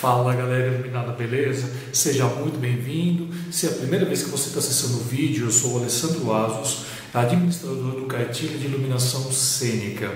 Fala galera iluminada, beleza? Seja muito bem-vindo. Se é a primeira vez que você está acessando o vídeo, eu sou o Alessandro Asos, administrador do Cartilha de Iluminação Cênica.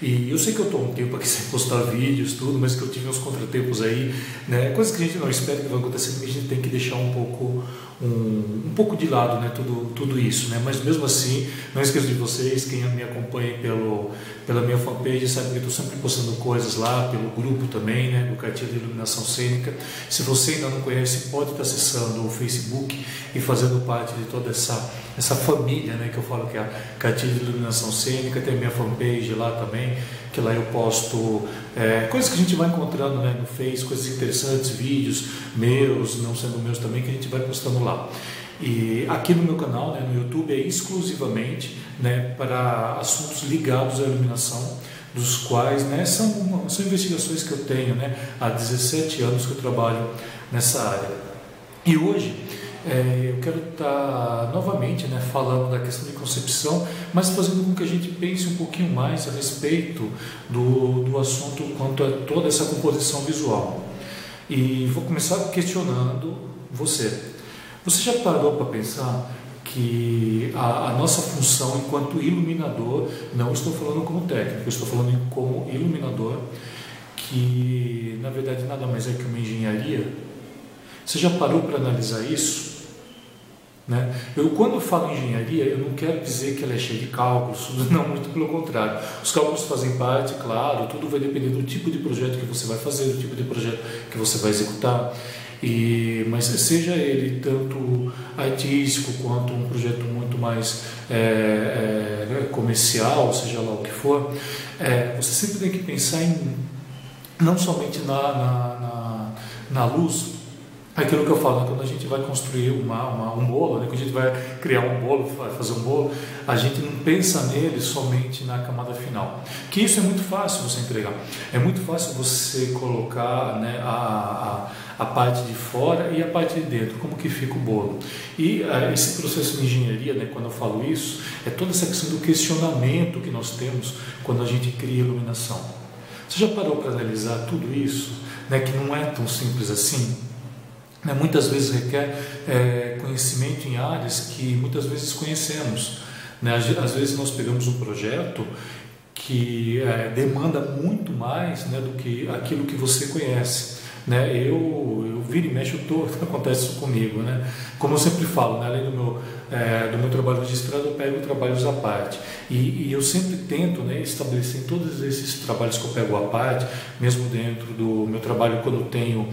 E eu sei que eu estou um tempo aqui sem postar vídeos, tudo, mas que eu tive uns contratempos aí, né? Coisas que a gente não espera que vão acontecer, que a gente tem que deixar um pouco um, um pouco de lado, né? Tudo, tudo isso, né? Mas mesmo assim, não esqueça de vocês, quem me acompanha pelo, pela minha fanpage sabe que eu estou sempre postando coisas lá, pelo grupo também, né? Do Cartilha de Iluminação Cênica. Se você ainda não conhece, pode estar acessando o Facebook e fazendo parte de toda essa, essa família, né? Que eu falo que é a Cartilha de Iluminação Cênica, tem a minha fanpage lá também, que lá eu posto é, coisas que a gente vai encontrando né, no Face, coisas interessantes, vídeos meus, não sendo meus também, que a gente vai postando lá. E aqui no meu canal, né, no YouTube, é exclusivamente né, para assuntos ligados à iluminação, dos quais né, são, são investigações que eu tenho né, há 17 anos que eu trabalho nessa área. E hoje é, eu quero estar novamente né, falando da questão de concepção, mas fazendo com que a gente pense um pouquinho mais a respeito do, do assunto quanto a toda essa composição visual. E vou começar questionando você. Você já parou para pensar que a, a, nossa função enquanto iluminador, não estou falando como técnico, estou falando como iluminador, que na verdade nada mais é que uma engenharia? Você já parou para analisar isso? Né? Eu, quando falo engenharia, eu não quero dizer que ela é cheia de cálculos, não, muito pelo contrário. Os cálculos fazem parte, claro, tudo vai depender do tipo de projeto que você vai fazer, do tipo de projeto que você vai executar. E, mas seja ele tanto artístico quanto um projeto muito mais é, é, né, comercial, seja lá o que for, é, você sempre tem que pensar em não somente na, na, na, na luz, aquilo que eu falo, quando a gente vai construir uma, uma, um bolo, né, quando a gente vai criar um bolo, fazer um bolo, a gente não pensa nele somente na camada final. Que isso é muito fácil você entregar. É muito fácil você colocar né, a, a, a parte de fora e a parte de dentro, como que fica o bolo. E uh, esse processo de engenharia, né, quando eu falo isso, é toda essa questão do questionamento que nós temos quando a gente cria iluminação. Você já parou para analisar tudo isso? Né, que não é tão simples assim? Né, muitas vezes requer é, conhecimento em áreas que muitas vezes conhecemos. Né? Às vezes nós pegamos um projeto que é, demanda muito mais né, do que aquilo que você conhece. Né? Eu, eu viro e mexo todo, acontece isso comigo. Né? Como eu sempre falo, né, além do meu, é, do meu trabalho registrado, eu pego trabalhos à parte. E, e eu sempre tento né, estabelecer em todos esses trabalhos que eu pego à parte, mesmo dentro do meu trabalho, quando eu tenho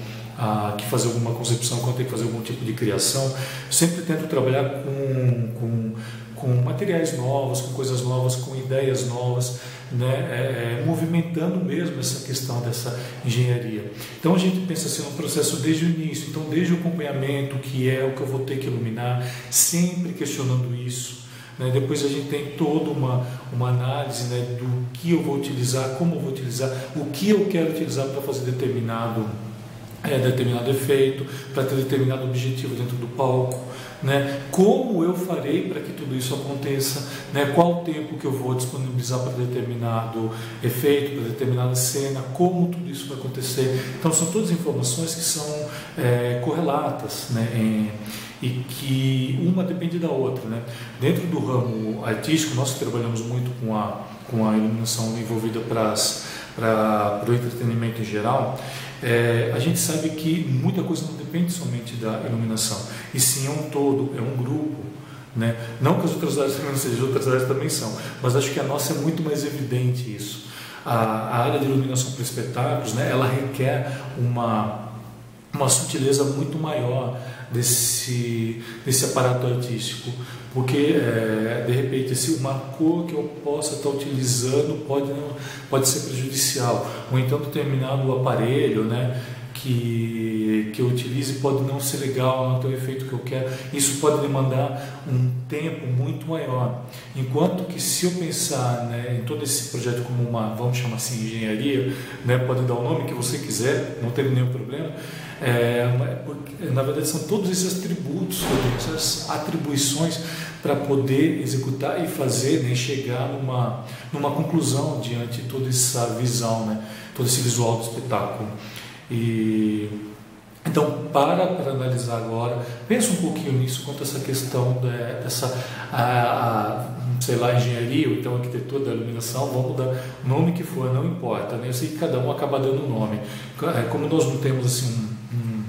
que fazer alguma concepção, quando tem que fazer algum tipo de criação, sempre tento trabalhar com, com, com materiais novos, com coisas novas, com ideias novas, né, é, é, movimentando mesmo essa questão dessa engenharia. Então a gente pensa assim, um processo desde o início, então desde o acompanhamento, que é o que eu vou ter que iluminar, sempre questionando isso. Né? Depois a gente tem toda uma, uma análise né, do que eu vou utilizar, como eu vou utilizar, o que eu quero utilizar para fazer determinado é, determinado efeito, para ter determinado objetivo dentro do palco, né? Como eu farei para que tudo isso aconteça, né? Qual o tempo que eu vou disponibilizar para determinado efeito, para determinada cena, como tudo isso vai acontecer. Então são todas informações que são é, correlatas, né? E que uma depende da outra, né? Dentro do ramo artístico nós trabalhamos muito com a com a iluminação envolvida para para o entretenimento em geral é, a gente sabe que muita coisa não depende somente da iluminação, e sim é um todo, é um grupo. Né? Não que as outras áreas também não sejam, outras áreas também são, mas acho que a nossa é muito mais evidente isso. A, a área de iluminação para espetáculos, né, ela requer uma, uma sutileza muito maior desse, desse aparato artístico, porque é, de repente se uma cor que eu possa estar utilizando pode pode ser prejudicial, ou então determinado aparelho, né, que, que eu utilize pode não ser legal, não ter o efeito que eu quero. Isso pode demandar um tempo muito maior. Enquanto que se eu pensar né, em todo esse projeto como uma, vamos chamar assim, engenharia, né, pode dar o nome que você quiser, não tem nenhum problema, é, porque, na verdade, são todos esses atributos, essas atribuições para poder executar e fazer, né, chegar numa, numa conclusão diante de toda essa visão, né, todo esse visual do espetáculo. E então, para para analisar agora, pensa um pouquinho nisso quanto a essa questão dessa, a, a, sei lá, engenharia ou então arquitetura da iluminação, vamos dar nome que for, não importa, né? Eu sei que cada um acaba dando um nome. É, como nós não temos assim um,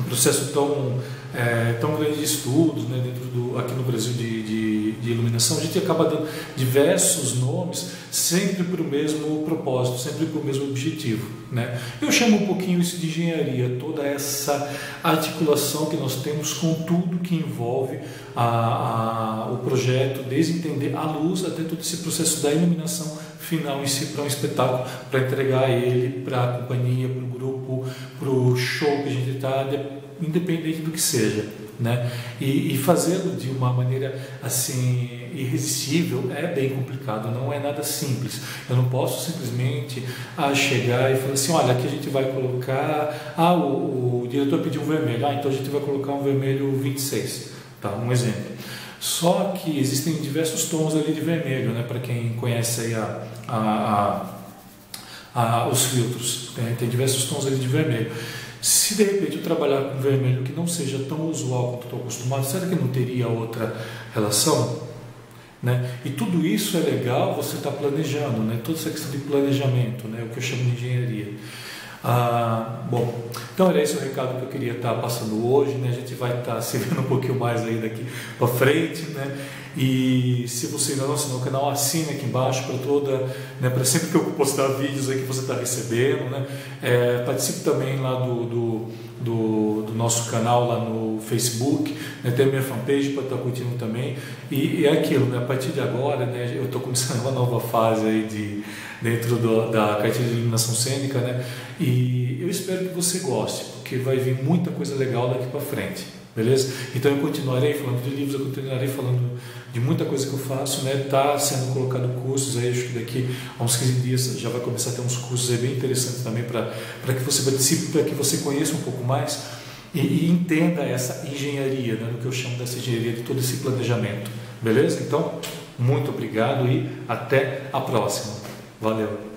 um processo tão é, tão grande de estudos né, dentro do, aqui no Brasil de, de, de, iluminação, a gente acaba dando diversos nomes sempre para o mesmo propósito, sempre para o mesmo objetivo. Né? Eu chamo um pouquinho isso de engenharia, toda essa articulação que nós temos com tudo que envolve a, a, o projeto, desde entender a luz até todo esse processo da iluminação final em si para um espetáculo, para entregar ele para a companhia, para o grupo, para o show que a gente está independente do que seja, né? E, e fazê-lo de uma maneira assim irresistível é bem complicado, não é nada simples. Eu não posso simplesmente ah, chegar e falar assim, olha, aqui a gente vai colocar, ah, o, o diretor pediu um vermelho, ah, então a gente vai colocar um vermelho 26, tá? Um exemplo. Só que existem diversos tons ali de vermelho, né? Para quem conhece a, a, a, a os filtros, tem, tem diversos tons ali de vermelho. Se de repente eu trabalhar com vermelho que não seja tão usual quanto estou acostumado, será que não teria outra relação? Né? E tudo isso é legal você estar tá planejando, né? toda essa questão de planejamento, né? o que eu chamo de engenharia. Ah, bom, então era esse o recado que eu queria estar tá passando hoje. Né? A gente vai estar tá se vendo um pouquinho mais aí daqui para frente. Né? E se você ainda não assinou o canal, assine aqui embaixo para toda, né, para sempre que eu postar vídeos aí que você está recebendo. Né? É, participe também lá do, do, do, do, nosso canal lá no Facebook, né? tem a minha fanpage para estar tá curtindo também. E, e, é aquilo, né? a partir de agora né, eu estou começando uma nova fase aí de, dentro do, da cartilha de iluminação cênica, né? e eu espero que você goste, porque vai vir muita coisa legal daqui para frente. Beleza? Então eu continuarei falando de livros, eu continuarei falando de muita coisa que eu faço, né? Está sendo colocado cursos aí, acho que daqui a uns 15 dias já vai começar a ter uns cursos aí bem interessantes também para que você participe, para que você conheça um pouco mais e, e entenda essa engenharia, né? No que eu chamo dessa engenharia de todo esse planejamento. Beleza? Então, muito obrigado e até a próxima. Valeu!